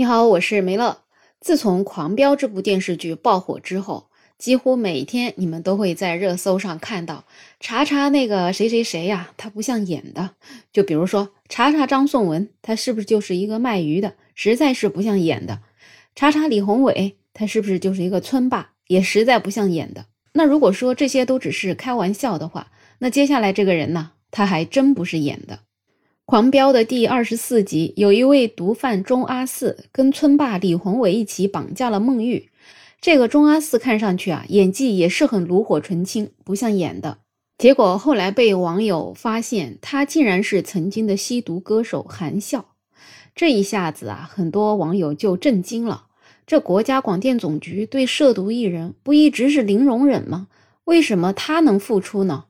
你好，我是梅乐。自从《狂飙》这部电视剧爆火之后，几乎每天你们都会在热搜上看到“查查那个谁谁谁呀，他不像演的”。就比如说“查查张颂文，他是不是就是一个卖鱼的，实在是不像演的”；“查查李宏伟，他是不是就是一个村霸，也实在不像演的”。那如果说这些都只是开玩笑的话，那接下来这个人呢，他还真不是演的。狂飙的第二十四集，有一位毒贩钟阿四跟村霸李宏伟一起绑架了孟玉。这个钟阿四看上去啊，演技也是很炉火纯青，不像演的。结果后来被网友发现，他竟然是曾经的吸毒歌手韩笑。这一下子啊，很多网友就震惊了。这国家广电总局对涉毒艺人不一直是零容忍吗？为什么他能复出呢？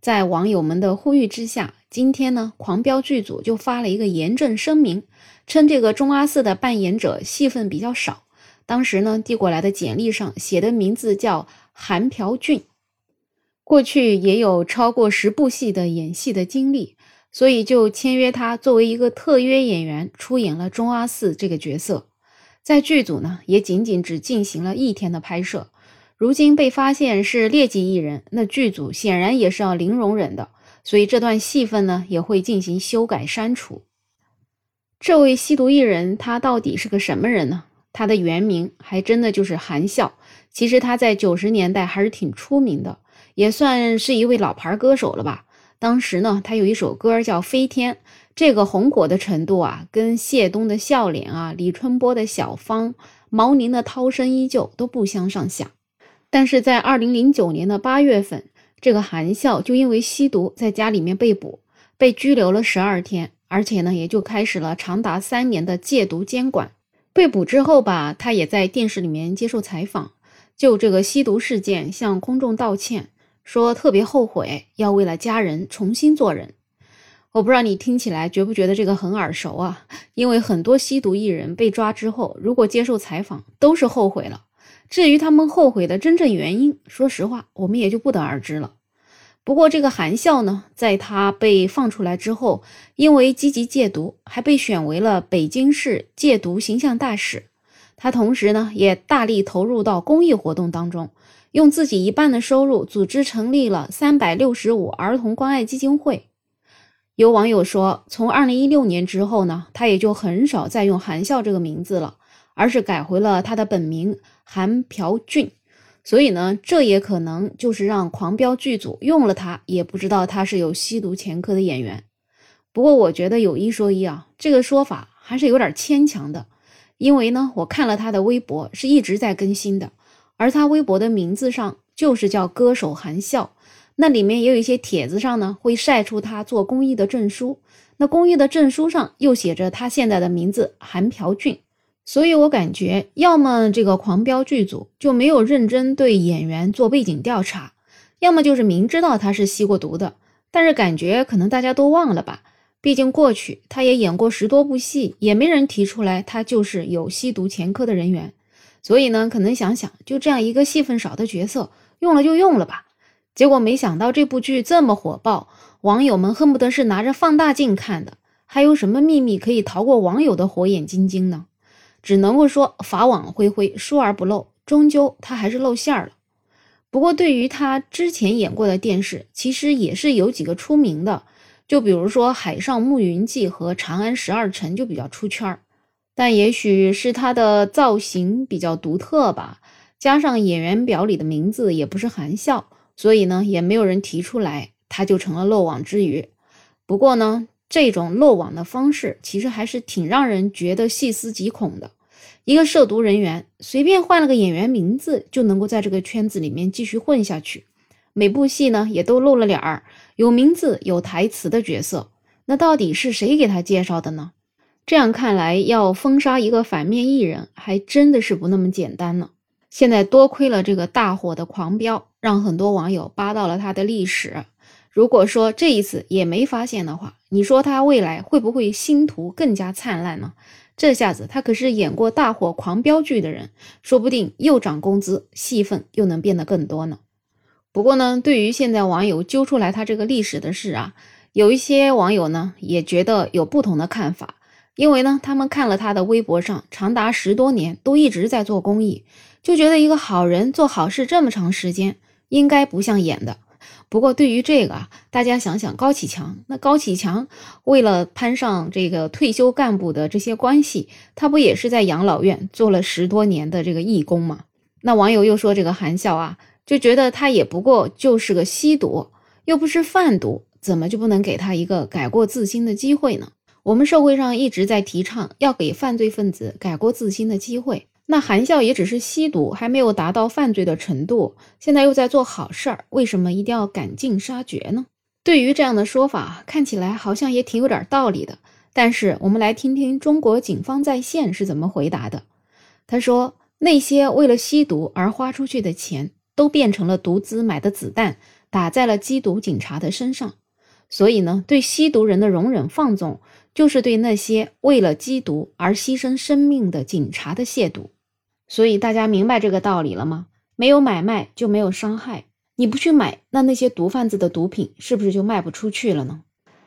在网友们的呼吁之下，今天呢，狂飙剧组就发了一个严正声明，称这个钟阿四的扮演者戏份比较少。当时呢，递过来的简历上写的名字叫韩朴俊，过去也有超过十部戏的演戏的经历，所以就签约他作为一个特约演员出演了钟阿四这个角色。在剧组呢，也仅仅只进行了一天的拍摄。如今被发现是劣迹艺人，那剧组显然也是要零容忍的，所以这段戏份呢也会进行修改删除。这位吸毒艺人他到底是个什么人呢？他的原名还真的就是韩笑。其实他在九十年代还是挺出名的，也算是一位老牌歌手了吧。当时呢，他有一首歌叫《飞天》，这个红火的程度啊，跟谢东的笑脸啊、李春波的小芳、毛宁的涛声依旧都不相上下。但是在二零零九年的八月份，这个韩笑就因为吸毒在家里面被捕，被拘留了十二天，而且呢，也就开始了长达三年的戒毒监管。被捕之后吧，他也在电视里面接受采访，就这个吸毒事件向公众道歉，说特别后悔，要为了家人重新做人。我不知道你听起来觉不觉得这个很耳熟啊？因为很多吸毒艺人被抓之后，如果接受采访，都是后悔了。至于他们后悔的真正原因，说实话，我们也就不得而知了。不过，这个韩笑呢，在他被放出来之后，因为积极戒毒，还被选为了北京市戒毒形象大使。他同时呢，也大力投入到公益活动当中，用自己一半的收入组织成立了三百六十五儿童关爱基金会。有网友说，从二零一六年之后呢，他也就很少再用韩笑这个名字了。而是改回了他的本名韩朴俊，所以呢，这也可能就是让狂飙剧组用了他，也不知道他是有吸毒前科的演员。不过我觉得有一说一啊，这个说法还是有点牵强的，因为呢，我看了他的微博是一直在更新的，而他微博的名字上就是叫歌手韩笑，那里面也有一些帖子上呢会晒出他做公益的证书，那公益的证书上又写着他现在的名字韩朴俊。所以我感觉，要么这个狂飙剧组就没有认真对演员做背景调查，要么就是明知道他是吸过毒的，但是感觉可能大家都忘了吧。毕竟过去他也演过十多部戏，也没人提出来他就是有吸毒前科的人员。所以呢，可能想想就这样一个戏份少的角色，用了就用了吧。结果没想到这部剧这么火爆，网友们恨不得是拿着放大镜看的。还有什么秘密可以逃过网友的火眼金睛呢？只能够说法网恢恢，疏而不漏，终究他还是露馅儿了。不过，对于他之前演过的电视，其实也是有几个出名的，就比如说《海上牧云记》和《长安十二城》就比较出圈儿。但也许是他的造型比较独特吧，加上演员表里的名字也不是韩笑，所以呢，也没有人提出来，他就成了漏网之鱼。不过呢，这种漏网的方式，其实还是挺让人觉得细思极恐的。一个涉毒人员随便换了个演员名字，就能够在这个圈子里面继续混下去。每部戏呢，也都露了脸儿，有名字、有台词的角色。那到底是谁给他介绍的呢？这样看来，要封杀一个反面艺人，还真的是不那么简单呢。现在多亏了这个大火的《狂飙》，让很多网友扒到了他的历史。如果说这一次也没发现的话，你说他未来会不会星途更加灿烂呢？这下子他可是演过大火狂飙剧的人，说不定又涨工资，戏份又能变得更多呢。不过呢，对于现在网友揪出来他这个历史的事啊，有一些网友呢也觉得有不同的看法，因为呢，他们看了他的微博上长达十多年都一直在做公益，就觉得一个好人做好事这么长时间，应该不像演的。不过对于这个啊，大家想想高启强，那高启强为了攀上这个退休干部的这些关系，他不也是在养老院做了十多年的这个义工吗？那网友又说这个韩笑啊，就觉得他也不过就是个吸毒，又不是贩毒，怎么就不能给他一个改过自新的机会呢？我们社会上一直在提倡要给犯罪分子改过自新的机会，那韩笑也只是吸毒，还没有达到犯罪的程度，现在又在做好事儿，为什么一定要赶尽杀绝呢？对于这样的说法，看起来好像也挺有点道理的。但是我们来听听中国警方在线是怎么回答的。他说，那些为了吸毒而花出去的钱，都变成了毒资买的子弹，打在了缉毒警察的身上。所以呢，对吸毒人的容忍放纵。就是对那些为了缉毒而牺牲生命的警察的亵渎，所以大家明白这个道理了吗？没有买卖就没有伤害，你不去买，那那些毒贩子的毒品是不是就卖不出去了呢？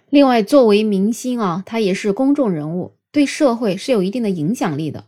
另外，作为明星啊，他也是公众人物，对社会是有一定的影响力的。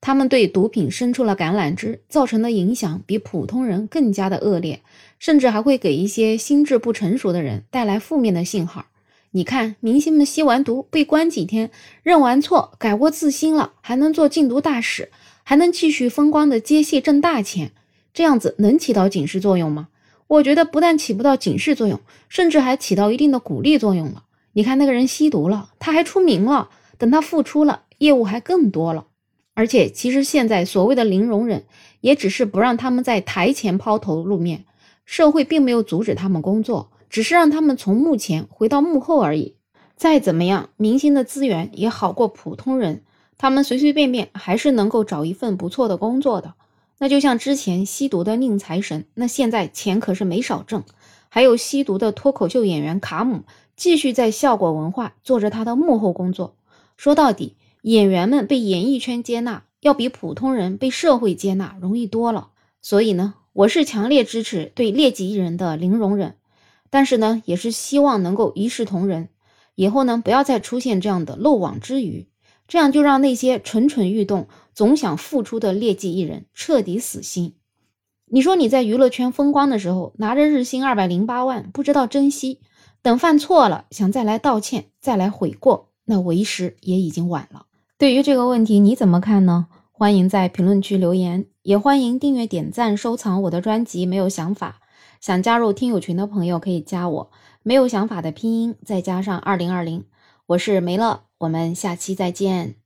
他们对毒品伸出了橄榄枝，造成的影响比普通人更加的恶劣，甚至还会给一些心智不成熟的人带来负面的信号。你看，明星们吸完毒被关几天，认完错，改过自新了，还能做禁毒大使，还能继续风光的接戏挣大钱，这样子能起到警示作用吗？我觉得不但起不到警示作用，甚至还起到一定的鼓励作用了。你看那个人吸毒了，他还出名了，等他复出了，业务还更多了。而且，其实现在所谓的零容忍，也只是不让他们在台前抛头露面，社会并没有阻止他们工作。只是让他们从幕前回到幕后而已。再怎么样，明星的资源也好过普通人，他们随随便便还是能够找一份不错的工作的。那就像之前吸毒的宁财神，那现在钱可是没少挣。还有吸毒的脱口秀演员卡姆，继续在效果文化做着他的幕后工作。说到底，演员们被演艺圈接纳，要比普通人被社会接纳容易多了。所以呢，我是强烈支持对劣迹艺人的零容忍。但是呢，也是希望能够一视同仁，以后呢不要再出现这样的漏网之鱼，这样就让那些蠢蠢欲动、总想复出的劣迹艺人彻底死心。你说你在娱乐圈风光的时候，拿着日薪二百零八万，不知道珍惜，等犯错了想再来道歉、再来悔过，那为时也已经晚了。对于这个问题你怎么看呢？欢迎在评论区留言，也欢迎订阅、点赞、收藏我的专辑。没有想法。想加入听友群的朋友可以加我，没有想法的拼音再加上二零二零，我是梅乐，我们下期再见。